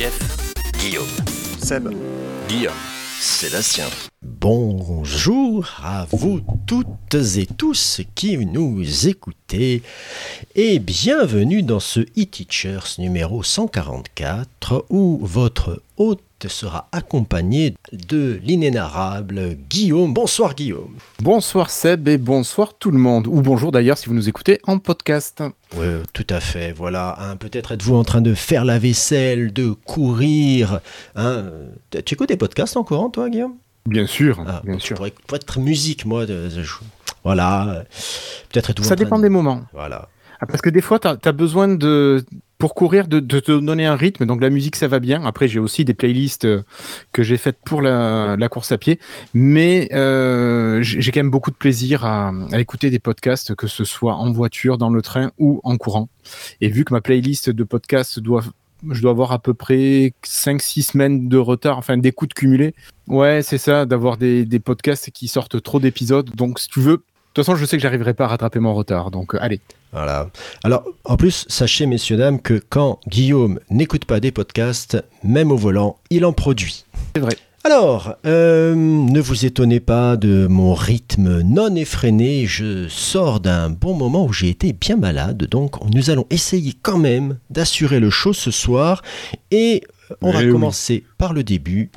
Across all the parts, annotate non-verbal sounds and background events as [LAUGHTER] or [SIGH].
Jeff, Guillaume, Seb, Guillaume. Sébastien. Bonjour à vous toutes et tous qui nous écoutez et bienvenue dans ce e-Teachers numéro 144 où votre hôte sera accompagné de l'inénarrable Guillaume. Bonsoir Guillaume. Bonsoir Seb et bonsoir tout le monde. Ou bonjour d'ailleurs si vous nous écoutez en podcast. Oui, tout à fait, voilà. hein, Peut-être êtes-vous en train de faire la vaisselle, de courir. hein. Tu écoutes des podcasts en courant toi Guillaume? Bien sûr, Ah, bien sûr. Pour, être musique, moi, de- de- je- voilà. Peut-être êtes-vous Ça en train dépend de- des moments. Voilà. Ah, parce que des fois, tu as, besoin de, pour courir, de, te donner un rythme. Donc la musique, ça va bien. Après, j'ai aussi des playlists euh, que j'ai faites pour la, course à pied. Mais euh, j'ai quand même beaucoup de plaisir à, écouter des podcasts, que ce soit en voiture, dans le train ou en courant. Et vu que ma playlist de podcasts doit je dois avoir à peu près 5-6 semaines de retard, enfin d'écoute cumulée. Ouais, c'est ça, d'avoir des, des podcasts qui sortent trop d'épisodes. Donc, si tu veux, de toute façon, je sais que j'arriverai pas à rattraper mon retard. Donc, euh, allez. Voilà. Alors, en plus, sachez, messieurs, dames, que quand Guillaume n'écoute pas des podcasts, même au volant, il en produit. C'est vrai. Alors, euh, ne vous étonnez pas de mon rythme non effréné. Je sors d'un bon moment où j'ai été bien malade. Donc, nous allons essayer quand même d'assurer le show ce soir. Et on va Eh oui. commencer par le début.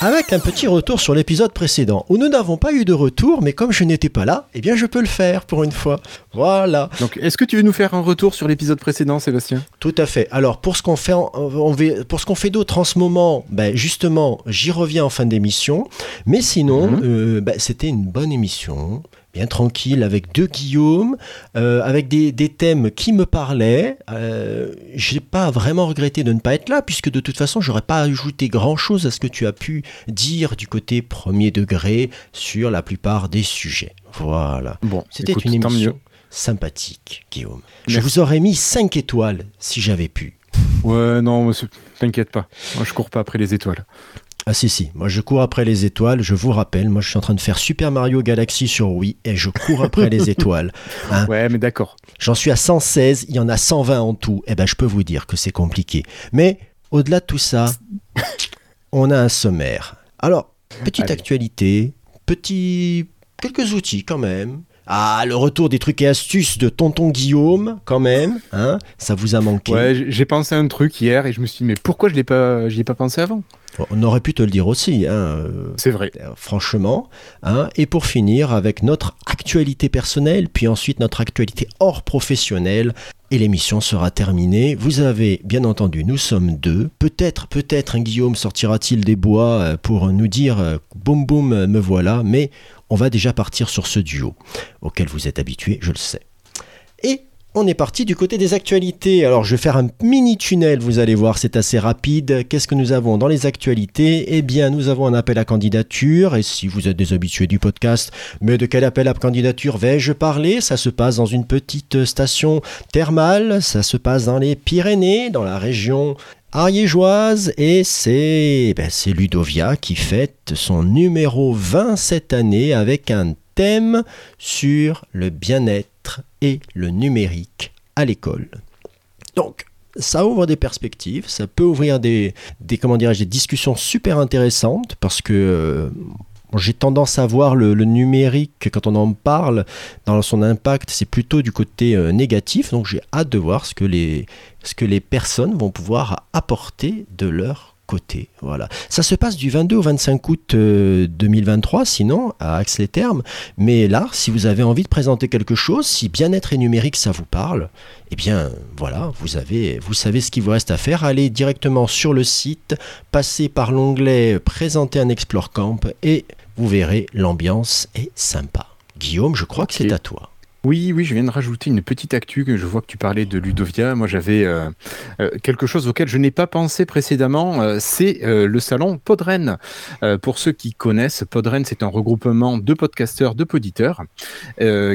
Avec un petit retour sur l'épisode précédent, où nous n'avons pas eu de retour, mais comme je n'étais pas là, eh bien je peux le faire pour une fois. Voilà. Donc, est-ce que tu veux nous faire un retour sur l'épisode précédent, Sébastien? Tout à fait. Alors pour ce qu'on fait, en- on va- pour ce qu'on fait d'autre en ce moment, ben, justement, j'y reviens en fin d'émission. Mais sinon, Mhm. euh, ben, c'était une bonne émission, bien tranquille, avec deux Guillaume, euh, avec des, des thèmes qui me parlaient. Euh, J'ai pas vraiment regretté de ne pas être là, puisque de toute façon, j'aurais pas ajouté grand chose à ce que tu as pu dire du côté premier degré sur la plupart des sujets. Voilà. Bon, C'était une émission sympathique, Guillaume. Je vous aurais mis 5 étoiles si j'avais pu. Ouais, non, monsieur, t'inquiète pas. Moi, je cours pas après les étoiles. Ah si si, moi je cours après les étoiles, je vous rappelle, moi je suis en train de faire Super Mario Galaxy sur Wii et je cours après les [LAUGHS] étoiles. Hein Ouais, mais d'accord. J'en suis à 116, il y en a 120 en tout. Eh ben je peux vous dire que c'est compliqué. Mais au-delà de tout ça, [LAUGHS] on a un sommaire. Alors, petite Allez. actualité, petit quelques outils quand même. Ah, le retour des trucs et astuces de tonton Guillaume quand même, hein Ça vous a manqué. Ouais, j'ai pensé à un truc hier et je me suis dit, mais pourquoi je l'ai pas, j'y ai pas pensé avant? On aurait pu te le dire aussi, hein. euh, C'est vrai. Euh, franchement. hein. Et pour finir, avec notre actualité personnelle, puis ensuite notre actualité hors professionnelle. Et l'émission sera terminée. Vous avez, bien entendu, nous sommes deux. Peut-être, peut-être, un Guillaume sortira-t-il des bois euh, pour nous dire boum boum, me voilà. Mais on va déjà partir sur ce duo, auquel vous êtes habitués, je le sais. Et on est parti du côté des actualités. Alors je vais faire un mini tunnel, vous allez voir, c'est assez rapide. Qu'est-ce que nous avons dans les actualités? Eh bien, nous avons un appel à candidature. Et si vous êtes des habitués du podcast, mais de quel appel à candidature vais-je parler? Ça se passe dans une petite station thermale. Ça se passe dans les Pyrénées, dans la région ariégeoise. Et c'est ben, c'est Ludovia qui fête son numéro 20 cette année avec un thème sur le bien-être et le numérique à l'école. Donc, ça ouvre des perspectives, ça peut ouvrir des, des, discussions super intéressantes parce que euh, j'ai tendance à voir le, numérique, quand on en parle, dans son impact, c'est plutôt du côté euh, négatif. Donc j'ai hâte de voir ce que, les, ce que les personnes vont pouvoir apporter de leur côté. Voilà. Ça se passe du 22 au 25 août euh, 2023, sinon, à Axe-les-Thermes. Mais là, si vous avez envie de présenter quelque chose, si bien-être et numérique ça vous parle, eh bien voilà, vous, avez, vous savez ce qu'il vous reste à faire. Allez directement sur le site, passez par l'onglet Présenter un Explore Camp et vous verrez, l'ambiance est sympa. Guillaume, je crois que c'est à toi. Oui, oui, je viens de rajouter une petite actu que je vois que tu parlais de Ludovia. Moi, j'avais euh, euh, quelque chose auquel je n'ai pas pensé précédemment. euh, c'est euh, le salon Podren. Pour ceux qui connaissent, Podren, c'est un regroupement de podcasteurs, de poditeurs,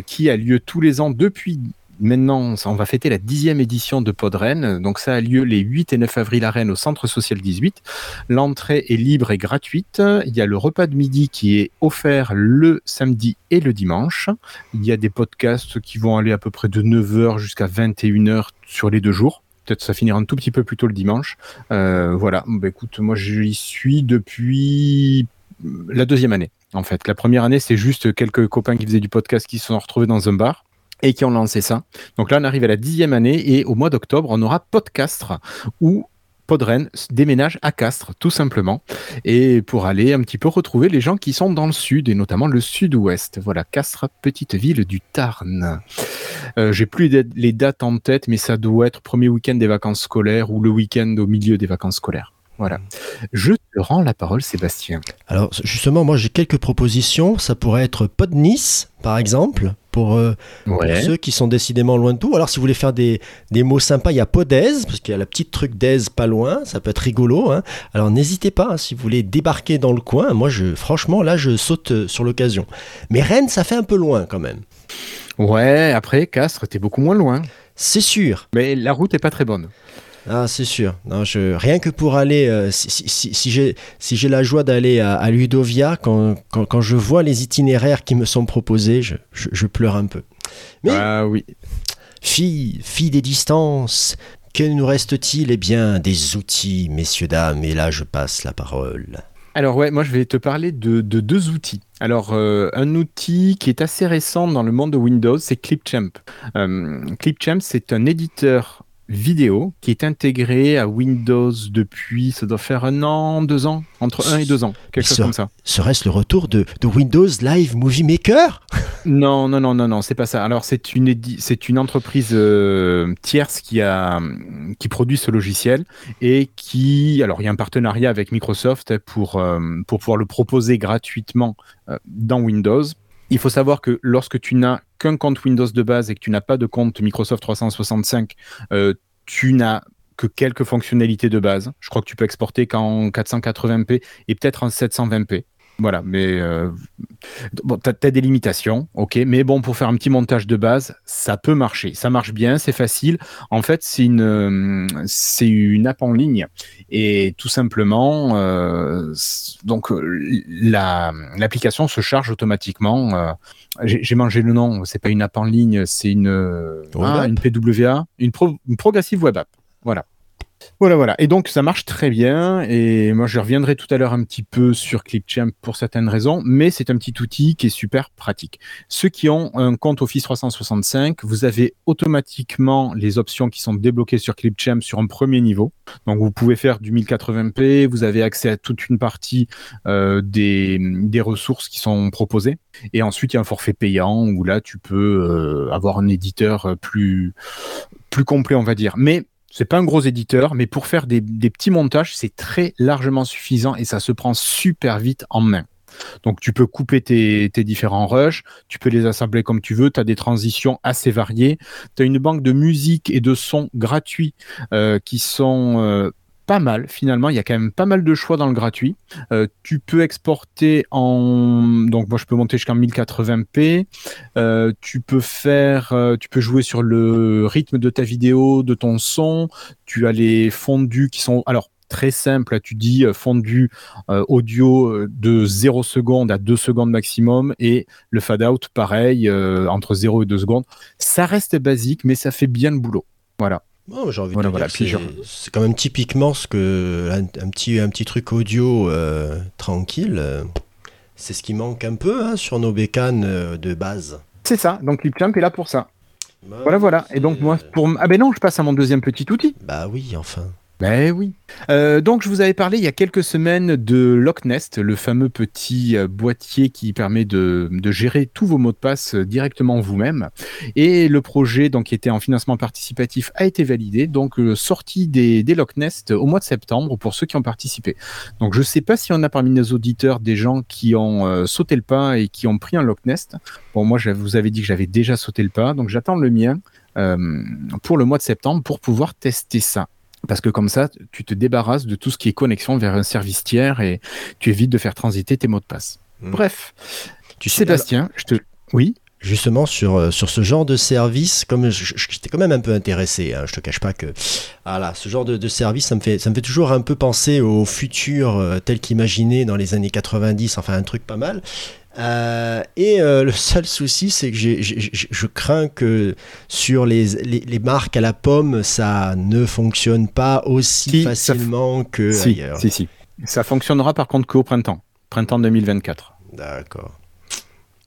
qui a lieu tous les ans depuis. Maintenant, on va fêter la dixième édition de Podren. Donc, ça a lieu les 8 et 9 avril à Rennes au Centre Social 18. L'entrée est libre et gratuite. Il y a le repas de midi qui est offert le samedi et le dimanche. Il y a des podcasts qui vont aller à peu près de 9h jusqu'à 21h sur les deux jours. Peut-être ça finira un tout petit peu plus tôt le dimanche. Euh, voilà, bah, écoute, moi j'y suis depuis la deuxième année. En fait, la première année, c'est juste quelques copains qui faisaient du podcast qui se sont retrouvés dans un bar et qui ont lancé ça. Donc là, on arrive à la dixième année et au mois d'octobre, on aura Podcastre où Podren déménage à Castres, tout simplement, et pour aller un petit peu retrouver les gens qui sont dans le sud, et notamment le sud-ouest. Voilà, Castres, petite ville du Tarn. Euh, J'ai plus les dates en tête, mais ça doit être premier week-end des vacances scolaires ou le week-end au milieu des vacances scolaires. Voilà. Je te rends la parole, Sébastien. Alors justement, moi j'ai quelques propositions. Ça pourrait être Pod Nice, par exemple, pour, euh, pour ceux qui sont décidément loin de tout. Alors si vous voulez faire des, des mots sympas, il y a Podaise, parce qu'il y a la petite truc d'aise pas loin, ça peut être rigolo. hein. Alors n'hésitez pas, hein, si vous voulez débarquer dans le coin, moi je, franchement là je saute euh, sur l'occasion. Mais Rennes, ça fait un peu loin quand même. Ouais, après, Castres, t'es beaucoup moins loin. C'est sûr. Mais la route est pas très bonne. Ah, c'est sûr. Non, je, rien que pour aller, euh, si, si- si- j'ai si la joie d'aller à, à Ludovia, quand, quand, quand je vois les itinéraires qui me sont proposés, je, je- je pleure un peu. Mais Ah oui. fille, fille des distances, que nous reste-t-il? Eh bien, des outils, messieurs, dames, et là je passe la parole. Alors ouais, moi je vais te parler de, de deux outils. Alors euh, un outil qui est assez récent dans le monde de Windows, c'est Clipchamp. Euh, Clipchamp, c'est un éditeur vidéo qui est intégré à Windows depuis, ça doit faire un an, deux ans, entre un et deux ans, quelque chose comme ça. Serait-ce le retour de, de Windows Live Movie Maker? [LAUGHS] Non, non, non, non, non, c'est pas ça. Alors c'est une c'est une entreprise euh, tierce qui a qui produit ce logiciel et qui alors il y a un partenariat avec Microsoft pour euh, pour pouvoir le proposer gratuitement euh, dans Windows. Il faut savoir que lorsque tu n'as qu'un compte Windows de base et que tu n'as pas de compte Microsoft 365, euh, tu n'as que quelques fonctionnalités de base. Je crois que tu peux exporter qu'en 480p et peut-être en 720p. Voilà, mais euh, bon, t'as as des limitations, ok, mais bon, pour faire un petit montage de base, ça peut marcher. Ça marche bien, c'est facile. En fait, c'est une, euh, c'est une app en ligne et tout simplement, euh, donc euh, la- l'application se charge automatiquement. J'ai mangé le nom. C'est pas une app en ligne, c'est une, ah, une PWA, une, pro- une progressive web app. Voilà. Voilà, voilà. Et donc, ça marche très bien. Et moi, je reviendrai tout à l'heure un petit peu sur Clipchamp pour certaines raisons, mais c'est un petit outil qui est super pratique. Ceux qui ont un compte Office 365, vous avez automatiquement les options qui sont débloquées sur Clipchamp sur un premier niveau. Donc, vous pouvez faire du 1080p, vous avez accès à toute une partie euh, des, des ressources qui sont proposées. Et ensuite, il y a un forfait payant où là, tu peux euh, avoir un éditeur euh, plus, plus complet, on va dire. Mais c'est pas un gros éditeur, mais pour faire des, petits montages, c'est très largement suffisant et ça se prend super vite en main. Donc tu peux couper tes, tes différents rushs, tu peux les assembler comme tu veux, tu as des transitions assez variées, tu as une banque de musique et de sons gratuits euh, qui sont euh, pas mal finalement, il y a quand même pas mal de choix dans le gratuit. Euh, tu peux exporter en... Donc moi je peux monter jusqu'en 1080p, euh, tu peux faire, euh, tu peux jouer sur le rythme de ta vidéo, de ton son. Tu as les fondus qui sont, alors très simple. Tu dis fondu audio de 0 secondes à 2 secondes maximum et le fade out pareil entre 0 et 2 secondes. Ça reste basique, mais ça fait bien le boulot. Voilà. Oh, J'ai envie Voilà, de voilà, dire, c'est- quand même typiquement ce que un, un petit un petit truc audio euh, tranquille. euh, c'est ce qui manque un peu hein, sur nos bécanes euh, de base. C'est ça. Donc Clipchamp est là pour ça. Bah, Voilà, voilà. Et donc moi, pour ah ben non, je passe à mon deuxième petit outil. Bah oui, enfin. Ben oui. Euh, donc je vous avais parlé il y a quelques semaines de Locknest, le fameux petit euh, boîtier qui permet de, gérer tous vos mots de passe euh, directement vous-même. Et le projet donc qui était en financement participatif a été validé, donc sortie des, des Locknest au mois de septembre pour ceux qui ont participé. Donc je ne sais pas si on a parmi nos auditeurs des gens qui ont sauté le pas et qui ont pris un Locknest. Bon moi je vous avais dit que j'avais déjà sauté le pas, donc j'attends le mien. Pour le mois de septembre pour pouvoir tester ça. Parce que comme ça, tu te débarrasses de tout ce qui est connexion vers un service tiers et tu évites de faire transiter tes mots de passe. Mmh. Bref, Tu sais, Sébastien, je te... Oui Justement, sur, euh, sur ce genre de service, comme j'étais quand même un peu intéressé, hein, je te cache pas que voilà, ce genre de, de service, ça me, fait, ça me fait toujours un peu penser au futur euh, tel qu'imaginé dans les années 90, enfin un truc pas mal. Euh, et euh, le seul souci, c'est que je crains que sur les, les, les marques à la pomme, ça ne fonctionne pas aussi Si, facilement que si, ailleurs. si, si. Ça fonctionnera par contre qu'au printemps. Printemps 2024. D'accord.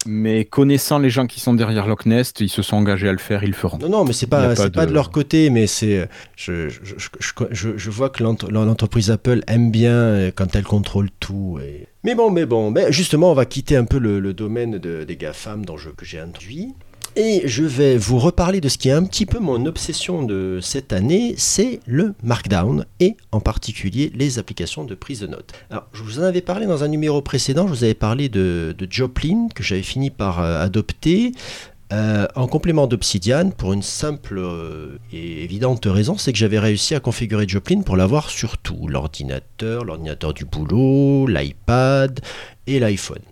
Mais connaissant les gens qui sont derrière Loch Nest, ils se sont engagés à le faire, ils le feront. Non, non, mais c'est pas, pas de- leur côté, mais c'est, je, je, je, je- je- je vois que l'ent- l'entreprise Apple aime bien euh, quand elle contrôle tout. et- Mais bon, mais bon, mais justement, on va quitter un peu le, le domaine de- des GAFAM dont je, que j'ai introduit. Et je vais vous reparler de ce qui est un petit peu mon obsession de cette année, c'est le Markdown et en particulier les applications de prise de notes. Alors, je vous en avais parlé dans un numéro précédent, je vous avais parlé de, Joplin que j'avais fini par euh, adopter. Euh, en complément d'Obsidian, pour une simple euh, et évidente raison, c'est que j'avais réussi à configurer Joplin pour l'avoir sur tout, l'ordinateur, l'ordinateur du boulot, l'iPad et l'iPhone.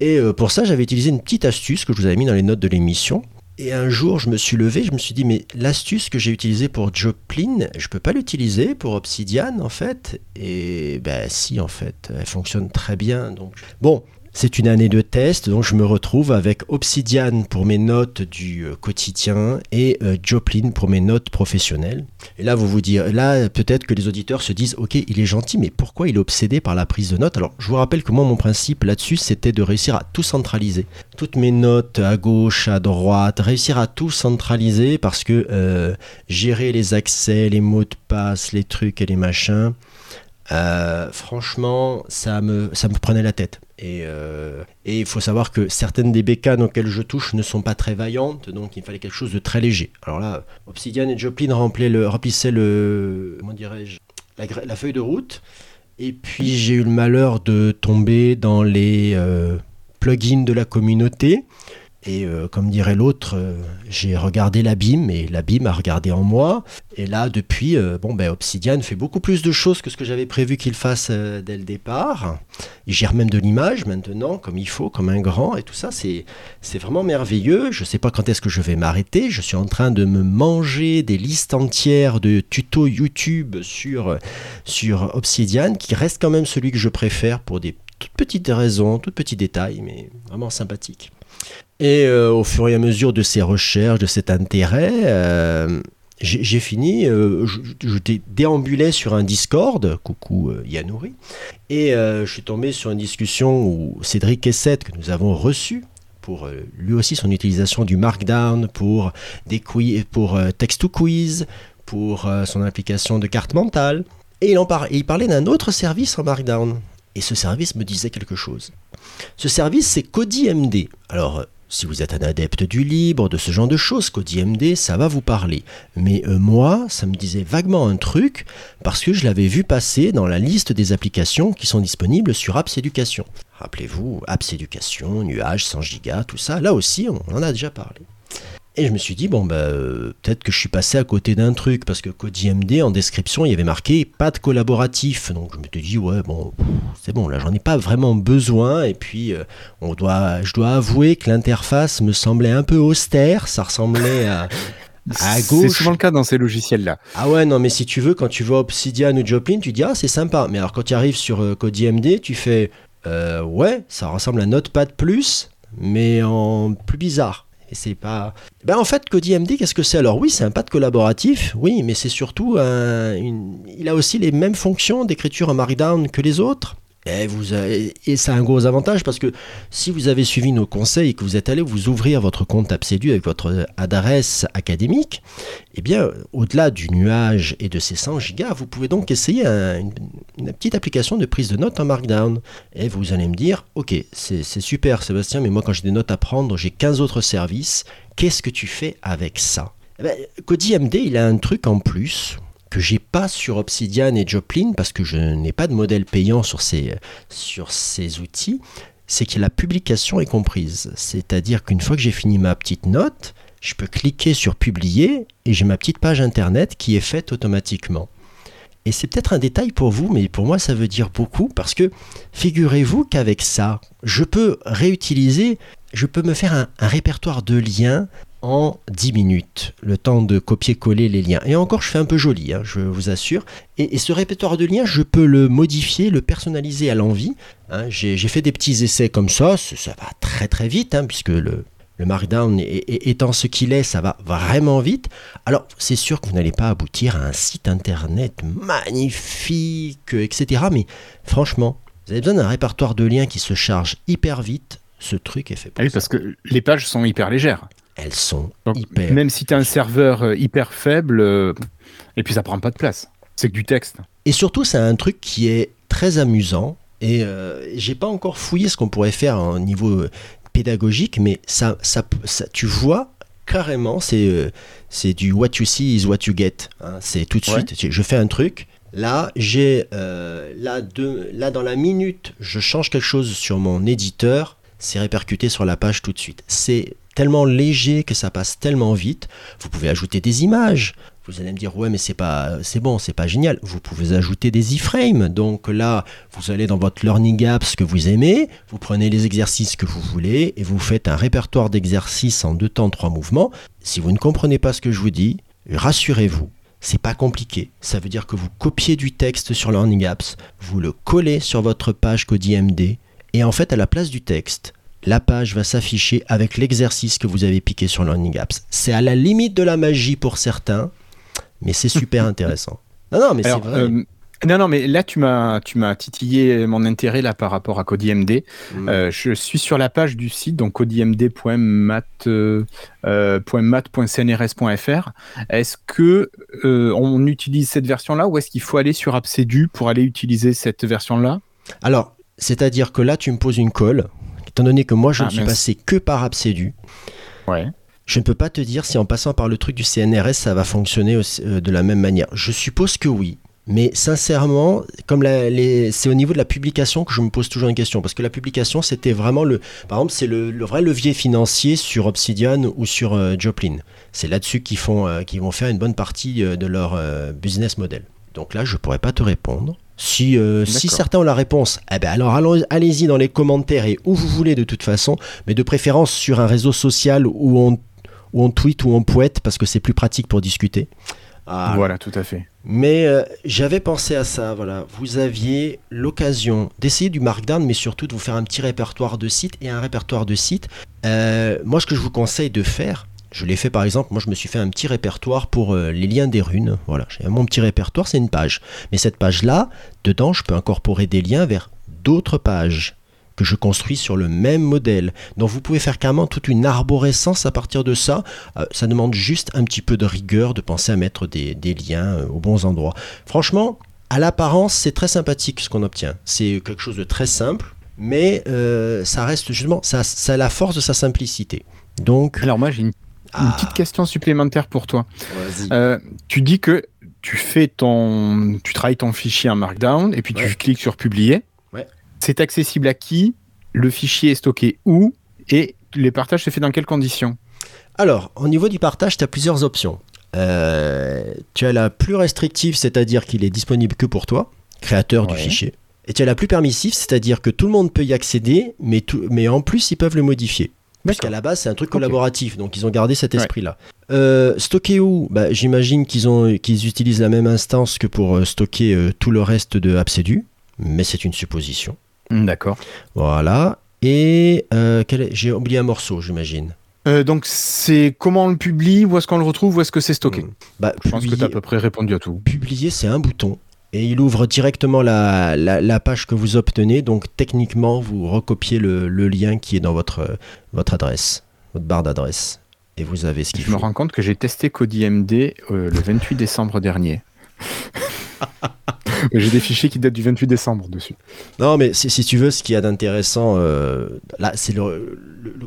Et euh, pour ça, j'avais utilisé une petite astuce que je vous avais mis dans les notes de l'émission. Et un jour, je me suis levé, je me suis dit, mais l'astuce que j'ai utilisée pour Joplin, je peux pas l'utiliser pour Obsidian, en fait? Et ben si, en fait, elle fonctionne très bien. Donc, bon, c'est une année de test, donc je me retrouve avec Obsidian pour mes notes du euh, quotidien et euh, Joplin pour mes notes professionnelles. Et là, vous vous direz, là, peut-être que les auditeurs se disent, ok, il est gentil, mais pourquoi il est obsédé par la prise de notes? Alors, je vous rappelle que moi, mon principe là-dessus, c'était de réussir à tout centraliser. Toutes mes notes à gauche, à droite, réussir à tout centraliser parce que euh, gérer les accès, les mots de passe, les trucs et les machins, euh, franchement, ça me, ça me prenait la tête. Et euh, et il faut savoir que certaines des bécanes auxquelles je touche ne sont pas très vaillantes, donc il fallait quelque chose de très léger. Alors là, Obsidian et Joplin remplissaient le, comment la feuille de route. Et puis j'ai eu le malheur de tomber dans les euh, plugins de la communauté. Et euh, comme dirait l'autre, euh, j'ai regardé l'abîme et l'abîme a regardé en moi. Et là, depuis, euh, bon, ben, Obsidian fait beaucoup plus de choses que ce que j'avais prévu qu'il fasse euh, dès le départ. Il gère même de l'image maintenant, comme il faut, comme un grand. Et tout ça, c'est c'est vraiment merveilleux. Je ne sais pas quand est-ce que je vais m'arrêter. Je suis en train de me manger des listes entières de tutos YouTube sur, sur Obsidian, qui reste quand même celui que je préfère pour des toutes petites raisons, toutes petits détails, mais vraiment sympathique. Et euh, au fur et à mesure de ces recherches, de cet intérêt, euh, j'ai fini, euh, je, je dé- déambulais sur un Discord, coucou Yanouri, et je suis tombé sur une discussion où Cédric Essette, que nous avons reçu, pour lui aussi son utilisation du Markdown, pour des quiz, pour text-to-quiz, pour son application de carte mentale, et il, en par- il parlait d'un autre service en Markdown. Et ce service me disait quelque chose. Ce service, c'est CodyMD. Alors, si vous êtes un adepte du libre, de ce genre de choses, CodyMD, ça va vous parler. Mais euh, moi, ça me disait vaguement un truc, parce que je l'avais vu passer dans la liste des applications qui sont disponibles sur Apps Education. Rappelez-vous, Apps Education, Nuage, 100 Go, tout ça, là aussi, on en a déjà parlé. Et je me suis dit, bon, bah, euh, peut-être que je suis passé à côté d'un truc, parce que CodyMD, en description, il y avait marqué pas de collaboratif. Donc je me suis dit, ouais, bon, c'est bon, là, j'en ai pas vraiment besoin. Et puis, euh, on doit, je dois avouer que l'interface me semblait un peu austère. Ça ressemblait à. À C'est gauche. souvent le cas dans ces logiciels-là. Ah ouais, non, mais si tu veux, quand tu vois Obsidian ou Joplin, tu dis, ah, c'est sympa. Mais alors, quand tu arrives sur euh, CodyMD, tu fais, euh, ouais, ça ressemble à Notepad Plus, mais en plus bizarre. C'est pas. Ben en fait, CodyMD, qu'est-ce que c'est Alors? Oui, c'est un pad collaboratif, oui, mais c'est surtout un. Il a aussi les mêmes fonctions d'écriture en Markdown que les autres. Et, vous et ça a un gros avantage parce que si vous avez suivi nos conseils et que vous êtes allé vous ouvrir votre compte Absedu avec votre adresse académique, eh bien, au-delà du nuage et de ces 100 gigas, vous pouvez donc essayer un- une, petite application de prise de notes en Markdown. Et vous allez me dire, ok, c'est super Sébastien, mais moi quand j'ai des notes à prendre, j'ai 15 autres services. Qu'est-ce que tu fais avec ça? Eh CodyMD, il a un truc en plus que j'ai pas sur Obsidian et Joplin parce que je n'ai pas de modèle payant sur ces, sur ces outils, c'est que la publication est comprise. C'est-à-dire qu'une fois que j'ai fini ma petite note, je peux cliquer sur publier et j'ai ma petite page internet qui est faite automatiquement. Et c'est peut-être un détail pour vous, mais pour moi ça veut dire beaucoup parce que figurez-vous qu'avec ça, je peux réutiliser, je peux me faire un, un répertoire de liens en 10 minutes, le temps de copier-coller les liens. Et encore, je fais un peu joli, hein, je vous assure. Et, et ce répertoire de liens, je peux le modifier, le personnaliser à l'envie. hein. J'ai fait des petits essais comme ça, ça ça va très très vite, hein, puisque le, le Markdown étant ce qu'il est, ça va vraiment vite. Alors, c'est sûr que vous n'allez pas aboutir à un site internet magnifique, etc. Mais franchement, vous avez besoin d'un répertoire de liens qui se charge hyper vite. Ce truc est fait pour Ah oui, ça. parce que les pages sont hyper légères. Elles sont Donc, hyper. Même si tu as un serveur euh, hyper faible, euh, et puis ça prend pas de place. C'est que du texte. Et surtout, c'est un truc qui est très amusant. Et euh, j'ai pas encore fouillé ce qu'on pourrait faire au niveau euh, pédagogique, mais ça, ça, ça- tu vois carrément, c'est euh, c'est du what you see is what you get. hein. C'est tout de Ouais. suite. Je fais un truc. Là, j'ai là, là dans la minute, je change quelque chose sur mon éditeur, c'est répercuté sur la page tout de suite. C'est tellement léger que ça passe tellement vite. Vous pouvez ajouter des images. Vous allez me dire ouais mais c'est bon c'est pas génial. Vous pouvez ajouter des iframes. Donc là vous allez dans votre learning apps que vous aimez, vous prenez les exercices que vous voulez et vous faites un répertoire d'exercices en deux temps trois mouvements. Si vous ne comprenez pas ce que je vous dis, rassurez-vous. C'est pas compliqué. Ça veut dire que vous copiez du texte sur Learning Apps, vous le collez sur votre page CodyMD, et en fait, à la place du texte, la page va s'afficher avec l'exercice que vous avez piqué sur Learning Apps. C'est à la limite de la magie pour certains, mais c'est super [LAUGHS] intéressant. Non, non, mais c'est Alors, vrai. euh, non, non, mais là, tu m'as, tu m'as titillé mon intérêt là par rapport à CodyMD. Mm. Euh, je suis sur la page du site, donc codymd.mat, euh. Est-ce que euh, on utilise cette version-là ou est-ce qu'il faut aller sur Absedu pour aller utiliser cette version-là? Alors, c'est-à-dire que là, tu me poses une colle. Étant donné que moi, je Ah, ne suis passé que par Ouais. je ne peux pas te dire si en passant par le truc du CNRS, ça va fonctionner aussi, euh, de la même manière. Je suppose que oui. Mais sincèrement, comme c'est au niveau de la publication que je me pose toujours une question. Parce que la publication, c'était vraiment le. Par exemple, c'est le, le vrai levier financier sur Obsidian ou sur euh, Joplin. C'est là-dessus qu'ils font, euh, qu'ils vont faire une bonne partie euh, de leur business model. Donc là, je pourrais pas te répondre. Si, euh, si certains ont la réponse, eh ben alors allez-y dans les commentaires et où vous voulez de toute façon, mais de préférence sur un réseau social où on, où on tweet ou on poète parce que c'est plus pratique pour discuter. Ah, Voilà, tout à fait. mais euh, j'avais pensé à ça, voilà. Vous aviez l'occasion d'essayer du Markdown, mais surtout de vous faire un petit répertoire de sites et un répertoire de sites. Euh, moi, ce que je vous conseille de faire, je l'ai fait par exemple, moi je me suis fait un petit répertoire pour euh, les liens des runes. Voilà, j'ai mon petit répertoire, c'est une page. Mais cette page-là, dedans, je peux incorporer des liens vers d'autres pages que je construis sur le même modèle. Donc vous pouvez faire carrément toute une arborescence à partir de ça. Euh, ça demande juste un petit peu de rigueur de penser à mettre des, liens euh, aux bons endroits. Franchement, à l'apparence, c'est très sympathique ce qu'on obtient. C'est quelque chose de très simple, mais ça reste justement, ça, ça a la force de sa simplicité. Donc, Alors moi, j'ai une, une ah, petite question supplémentaire pour toi. Euh, tu dis que tu fais ton, tu travailles ton fichier en Markdown et puis Ouais. tu cliques sur publier. Ouais. C'est accessible à qui? Le fichier est stocké où? Et les partages se fait dans quelles conditions? Alors, au niveau du partage, tu as plusieurs options. Euh, tu as la plus restrictive, c'est-à-dire qu'il est disponible que pour toi, créateur du fichier. Et tu as la plus permissive, c'est-à-dire que tout le monde peut y accéder, mais, tout- mais en plus, ils peuvent le modifier. Puisqu'à la base, c'est un truc collaboratif, donc ils ont gardé cet Ouais. esprit-là. Euh, stocker où? Bah, J'imagine qu'ils ont- qu'ils utilisent la même instance que pour euh, stocker euh, tout le reste de Absedu, mais c'est une supposition. D'accord. Voilà. Et euh, quel est- j'ai oublié un morceau, j'imagine. Euh, donc c'est comment on le publie? Où est-ce qu'on le retrouve? Où est-ce que c'est stocké? Hmm. Bah, Je pense que tu as à peu près répondu à tout. publier, c'est un bouton. Et il ouvre directement la, la, la page que vous obtenez. Donc techniquement, vous recopiez le, le lien qui est dans votre, votre adresse, votre barre d'adresse. Et vous avez ce qu'il Je me rends compte que j'ai testé CodeIMD euh, le [LAUGHS] 28 décembre dernier. J'ai des fichiers qui datent du 28 décembre dessus. Non, mais si, tu veux, ce qu'il y a d'intéressant, euh, là, c'est le,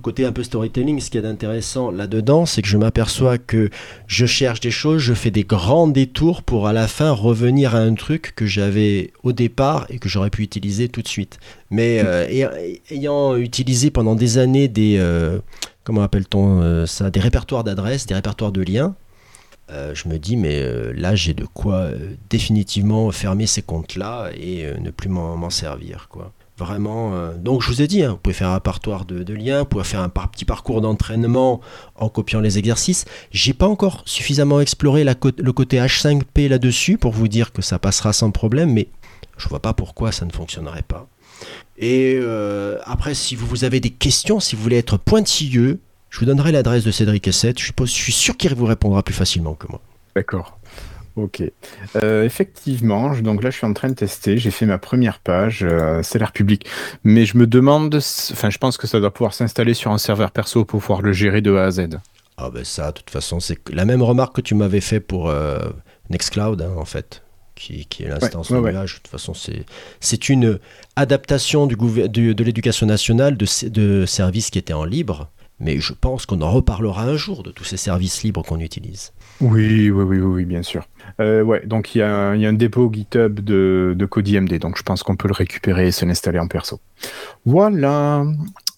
côté un peu storytelling. Ce qu'il y a d'intéressant là-dedans, c'est que je m'aperçois que je cherche des choses, je fais des grands détours pour à la fin revenir à un truc que j'avais au départ et que j'aurais pu utiliser tout de suite. Mais euh, ay- ayant utilisé pendant des années des, euh, comment appelle-t-on ça, des répertoires d'adresses, des répertoires de liens. Euh, je me dis, mais euh, là, j'ai de quoi euh, définitivement fermer ces comptes-là et ne plus m'en servir. quoi. Vraiment. donc, je vous ai dit, hein, vous pouvez faire un répertoire de, liens, vous pouvez faire un petit parcours d'entraînement en copiant les exercices. J'ai pas encore suffisamment exploré le côté H5P là-dessus pour vous dire que ça passera sans problème, mais je vois pas pourquoi ça ne fonctionnerait pas. Et après, si vous avez des questions, si vous voulez être pointilleux, je vous donnerai l'adresse de Cédric Essette. Je, suppose- je suis sûr qu'il vous répondra plus facilement que moi. D'accord. Ok. Euh, effectivement, je- donc là, je suis en train de tester. J'ai fait ma première page. euh, c'est l'air public. Mais je me demande, enfin, je pense que ça doit pouvoir s'installer sur un serveur perso pour pouvoir le gérer de A à Z. Ah ben ça, de toute façon, c'est la même remarque que tu m'avais fait pour euh, Nextcloud, hein, en fait, qui, qui est l'instance Ouais, ouais. De toute façon, c'est une adaptation du gouver- du- de l'éducation nationale de services qui étaient en libre. Mais je pense qu'on en reparlera un jour de tous ces services libres qu'on utilise. Oui, oui, oui, oui, oui, bien sûr. Euh, ouais, donc il y, a un- il y a un dépôt GitHub de, de CodeIMD, donc je pense qu'on peut le récupérer et se l'installer en perso. Voilà.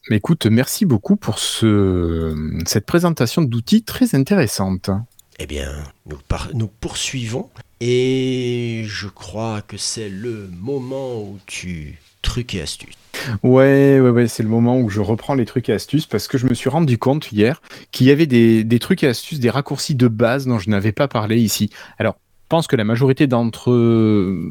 Mais écoute, merci beaucoup pour ce, cette présentation d'outils très intéressante. Eh bien, nous, par- nous poursuivons. Et je crois que c'est le moment où tu trucs et astuces. Ouais, ouais, ouais, c'est le moment où je reprends les trucs et astuces parce que je me suis rendu compte hier qu'il y avait des, des trucs et astuces, des raccourcis de base dont je n'avais pas parlé ici. Alors, je pense que la majorité d'entre eux,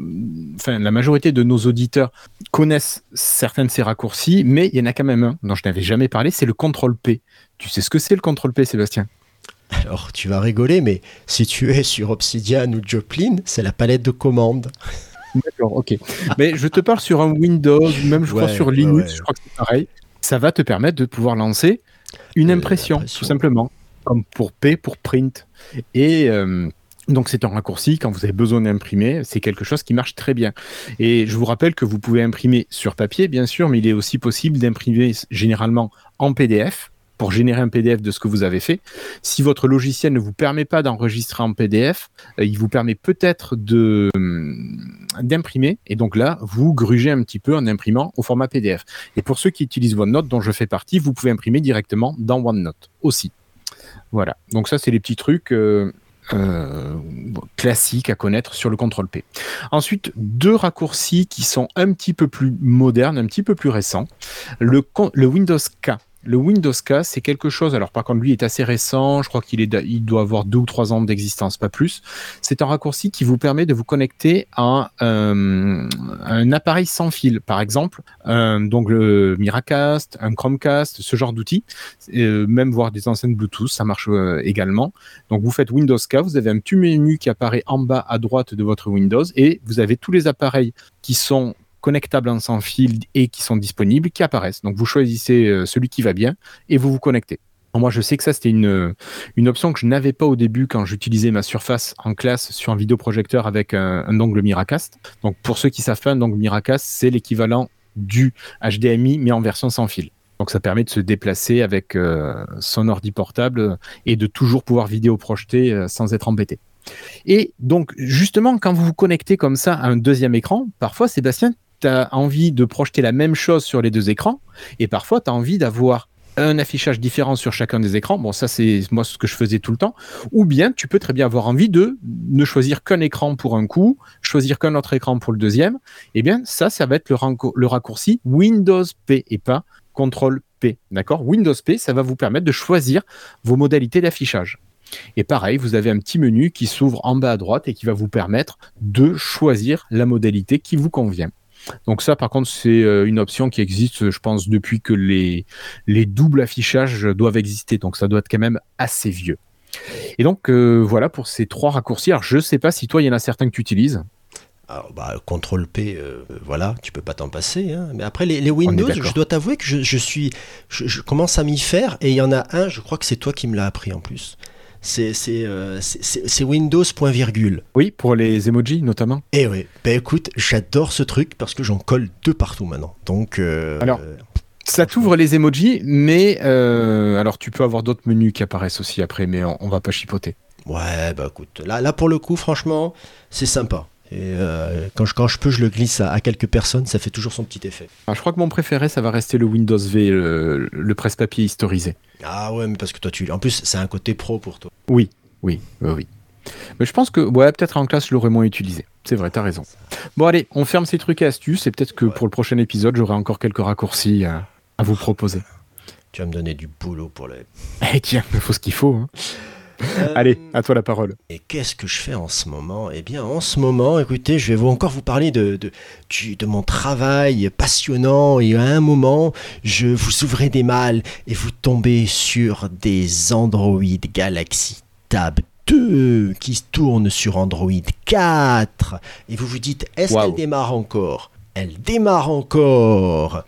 enfin, la majorité de nos auditeurs connaissent certains de ces raccourcis, mais il y en a quand même un dont je n'avais jamais parlé, c'est le contrôle P. Tu sais ce que c'est le contrôle P, Sébastien? Alors, tu vas rigoler, mais si tu es sur Obsidian ou Joplin, c'est la palette de commandes. D'accord, ok. Mais je te parle sur un Windows, même je crois sur Linux, ouais. je crois que c'est pareil. Ça va te permettre de pouvoir lancer une Euh, impression, tout simplement, comme pour P, pour print. Et euh, donc c'est un raccourci, quand vous avez besoin d'imprimer, c'est quelque chose qui marche très bien. Et je vous rappelle que vous pouvez imprimer sur papier, bien sûr, mais il est aussi possible d'imprimer généralement en PDF pour générer un PDF de ce que vous avez fait. Si votre logiciel ne vous permet pas d'enregistrer en PDF, euh, il vous permet peut-être hum, d'imprimer et donc là vous grugez un petit peu en imprimant au format PDF. Et pour ceux qui utilisent OneNote dont je fais partie, vous pouvez imprimer directement dans OneNote aussi. Voilà. Donc ça c'est les petits trucs euh, euh, classiques à connaître sur le contrôle P. Ensuite, deux raccourcis qui sont un petit peu plus modernes, un petit peu plus récents. Le Windows K. Le Windows K, c'est quelque chose, alors par contre lui est assez récent, je crois qu'il est, il doit avoir deux ou trois ans d'existence, pas plus. C'est un raccourci qui vous permet de vous connecter à un, un appareil sans fil, par exemple, un- donc le Miracast, un Chromecast, ce genre d'outils, euh, même voir des enceintes Bluetooth, ça marche euh, également. Donc vous faites Windows K, vous avez un petit menu qui apparaît en bas à droite de votre Windows et vous avez tous les appareils qui sont connectables en sans fil et qui sont disponibles qui apparaissent. Donc vous choisissez euh, celui qui va bien et vous vous connectez. Moi, je sais que ça, c'était une, une option que je n'avais pas au début quand j'utilisais ma surface en classe sur un vidéoprojecteur avec un, dongle Miracast. Donc, pour ceux qui savent pas, un dongle Miracast, c'est l'équivalent du HDMI, mais en version sans fil. Donc, ça permet de se déplacer avec euh, son ordi portable et de toujours pouvoir vidéo projeter euh, sans être embêté. Et donc, justement, quand vous vous connectez comme ça à un deuxième écran, parfois, Sébastien, tu as envie de projeter la même chose sur les deux écrans, et parfois, tu as envie d'avoir un affichage différent sur chacun des écrans. Bon, ça, c'est moi ce que je faisais tout le temps. Ou bien, tu peux très bien avoir envie de ne choisir qu'un écran pour un coup, choisir qu'un autre écran pour le deuxième. Eh bien, ça, ça va être le, raccourci Windows P et pas Contrôle P. D'accord? Windows P, ça va vous permettre de choisir vos modalités d'affichage. Et pareil, vous avez un petit menu qui s'ouvre en bas à droite et qui va vous permettre de choisir la modalité qui vous convient. Donc ça, par contre, c'est euh, une option qui existe, je pense, depuis que les, les doubles affichages doivent exister. Donc ça doit être quand même assez vieux. Et donc euh, voilà pour ces trois raccourcis. Alors je sais pas si toi, il y en a certains que tu utilises. Alors, bah, contrôle P, euh, voilà, tu peux pas t'en passer. hein. Mais après, les, les Windows, je dois t'avouer que je, je suis, je, je commence à m'y faire. Et il y en a un, je crois que c'est toi qui me l'as appris en plus. C'est c'est, euh, c'est- c'est- Windows point virgule. Oui, pour les emojis notamment. Et oui, ben écoute, j'adore ce truc parce que j'en colle deux partout maintenant. Donc, euh, Alors, euh, Ça t'ouvre les emojis, mais euh, alors tu peux avoir d'autres menus qui apparaissent aussi après, mais on, on va pas chipoter. ouais, bah écoute, là, là pour le coup, franchement, c'est sympa. Et euh, quand, je, quand je peux, je le glisse à, à quelques personnes, ça fait toujours son petit effet. Alors, je crois que mon préféré, ça va rester le Windows V, le, le presse-papier historisé. Ah ouais, mais parce que toi, tu. En plus, c'est un côté pro pour toi. Oui, oui, oui, oui. Mais je pense que, ouais, peut-être en classe, je l'aurais moins utilisé. C'est vrai, t'as raison. Bon, allez, on ferme ces trucs et astuces, et peut-être que Ouais. pour le prochain épisode, j'aurai encore quelques raccourcis à, à vous proposer. Tu vas me donner du boulot pour le. Eh tiens, il faut ce qu'il faut. hein. Euh, Allez, à toi la parole. Et qu'est-ce que je fais en ce moment? Eh bien, en ce moment, écoutez, je vais vous encore vous parler de, de, de mon travail passionnant. Et à un moment, je vous ouvrez des malles et vous tombez sur des Android Galaxy Tab 2 qui tournent sur Android 4. Et vous vous dites, est-ce qu'elle démarre encore? Elle démarre encore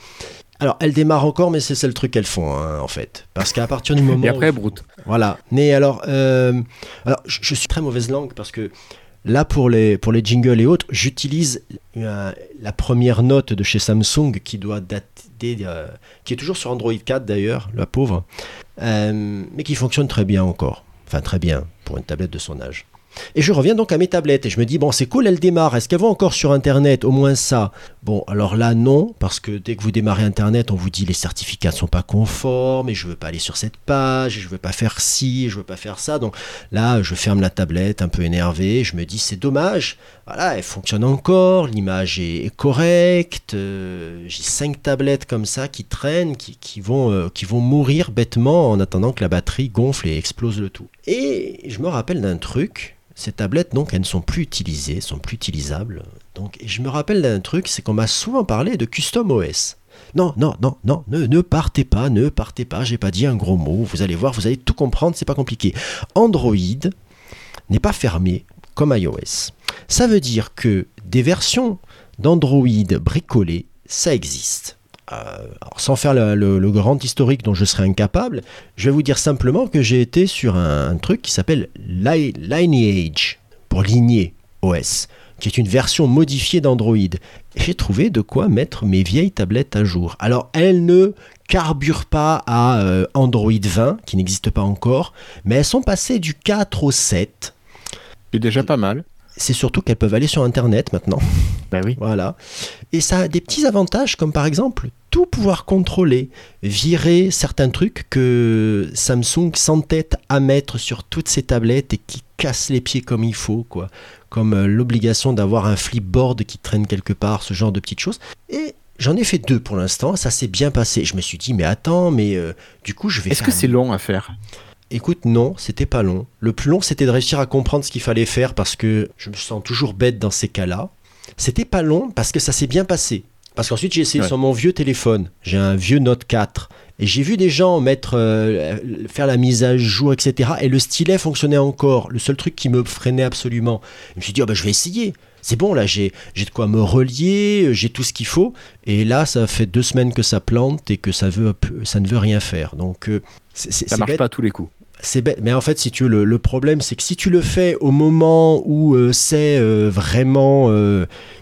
alors, elle démarre encore, mais c'est ça le truc qu'elles font, hein, en fait. Parce qu'à partir du moment. Et après, Broute. voilà. Mais alors, euh, alors je, je suis très mauvaise langue parce que là, pour les, pour les jingles et autres, j'utilise euh, la première note de chez Samsung qui doit dater, euh, qui est toujours sur Android 4 d'ailleurs, la pauvre, mais qui fonctionne très bien encore. Enfin, très bien pour une tablette de son âge. Et je reviens donc à mes tablettes et je me dis, bon, c'est cool, elles démarrent. Est-ce qu'elles vont encore sur Internet Au moins ça? Bon, alors là, non, parce que dès que vous démarrez Internet, on vous dit les certificats ne sont pas conformes et je veux pas aller sur cette page et je veux pas faire ci et je veux pas faire ça. Donc là, je ferme la tablette un peu énervé. Je me dis, c'est dommage. Voilà, elle fonctionne encore, l'image est, est correcte. euh, J'ai cinq tablettes comme ça qui traînent, qui, qui vont, euh, qui vont mourir bêtement en attendant que la batterie gonfle et explose le tout. Et je me rappelle d'un truc. Ces tablettes, donc, elles ne sont plus utilisées, sont plus utilisables. Donc, et je me rappelle d'un truc, c'est qu'on m'a souvent parlé de Custom OS. Non, non, non, non, ne, ne partez pas, ne partez pas, j'ai pas dit un gros mot, vous allez voir, vous allez tout comprendre, c'est pas compliqué. Android n'est pas fermé comme iOS. Ça veut dire que des versions d'Android bricolées, ça existe. Euh, alors, sans faire le, le- le grand historique dont je serais incapable, je vais vous dire simplement que j'ai été sur un, un truc qui s'appelle Li- Lineage, pour lignée OS, qui est une version modifiée d'Android. J'ai trouvé de quoi mettre mes vieilles tablettes à jour. Alors, elles ne carburent pas à euh, Android 20, qui n'existe pas encore, mais elles sont passées du 4 au 7. C'est déjà pas mal. C'est surtout qu'elles peuvent aller sur Internet maintenant. Bah oui. Voilà. Et ça a des petits avantages comme par exemple tout pouvoir contrôler, virer certains trucs que Samsung s'entête à mettre sur toutes ses tablettes et qui cassent les pieds comme il faut, quoi. Comme euh, l'obligation d'avoir un flipboard qui traîne quelque part, ce genre de petites choses. Et j'en ai fait deux pour l'instant, ça s'est bien passé. Je me suis dit, mais attends, mais euh, du coup, je vais Est-ce que un- c'est long à faire? Écoute, non, c'était pas long. Le plus long, c'était de réussir à comprendre ce qu'il fallait faire parce que je me sens toujours bête dans ces cas-là. C'était pas long parce que ça s'est bien passé. Parce qu'ensuite, j'ai essayé Ouais. sur mon vieux téléphone. J'ai un vieux Note 4. Et j'ai vu des gens mettre, euh, faire la mise à jour, etc. Et le stylet fonctionnait encore. Le seul truc qui me freinait absolument. Je me suis dit, oh, bah, je vais essayer. C'est bon, là, j'ai de quoi me relier, euh, j'ai tout ce qu'il faut. Et là, ça fait deux semaines que ça plante et que ça, veut, ça ne veut rien faire. Donc, euh, Ça marche bête. pas à tous les coups. C'est bête, mais en fait, si tu veux, le, le problème, c'est que si tu le fais au moment où euh, c'est vraiment,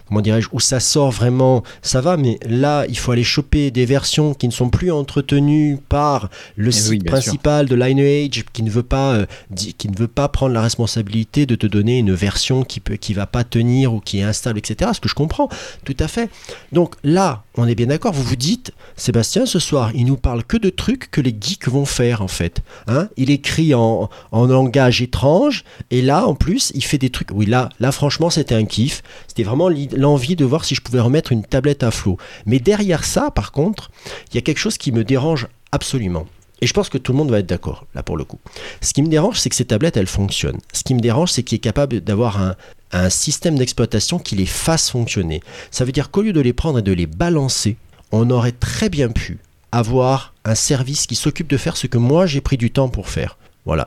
comment dirais-je, où ça sort vraiment, ça va, mais là, il faut aller choper des versions qui ne sont plus entretenues par le Eh site oui, principal de Lineage, qui ne veut pas, euh, qui ne veut pas prendre la responsabilité de te donner une version qui peut, qui va pas tenir ou qui est instable, etc. Ce que je comprends, tout à fait. Donc là, on est bien d'accord. Vous vous dites, Sébastien, ce soir, il nous parle que de trucs que les geeks vont faire, en fait. Hein il écrit en, en langage étrange, et là, en plus, il fait des trucs. Oui, là, là franchement, c'était un kiff. C'était vraiment l'envie de voir si je pouvais remettre une tablette à flot. Mais derrière ça, par contre, il y a quelque chose qui me dérange absolument. Et je pense que tout le monde va être d'accord, là, pour le coup. Ce qui me dérange, c'est que ces tablettes, elles fonctionnent. Ce qui me dérange, c'est qu'il est capable d'avoir un, un système d'exploitation qui les fasse fonctionner. Ça veut dire qu'au lieu de les prendre et de les balancer, on aurait très bien pu avoir un service qui s'occupe de faire ce que moi j'ai pris du temps pour faire.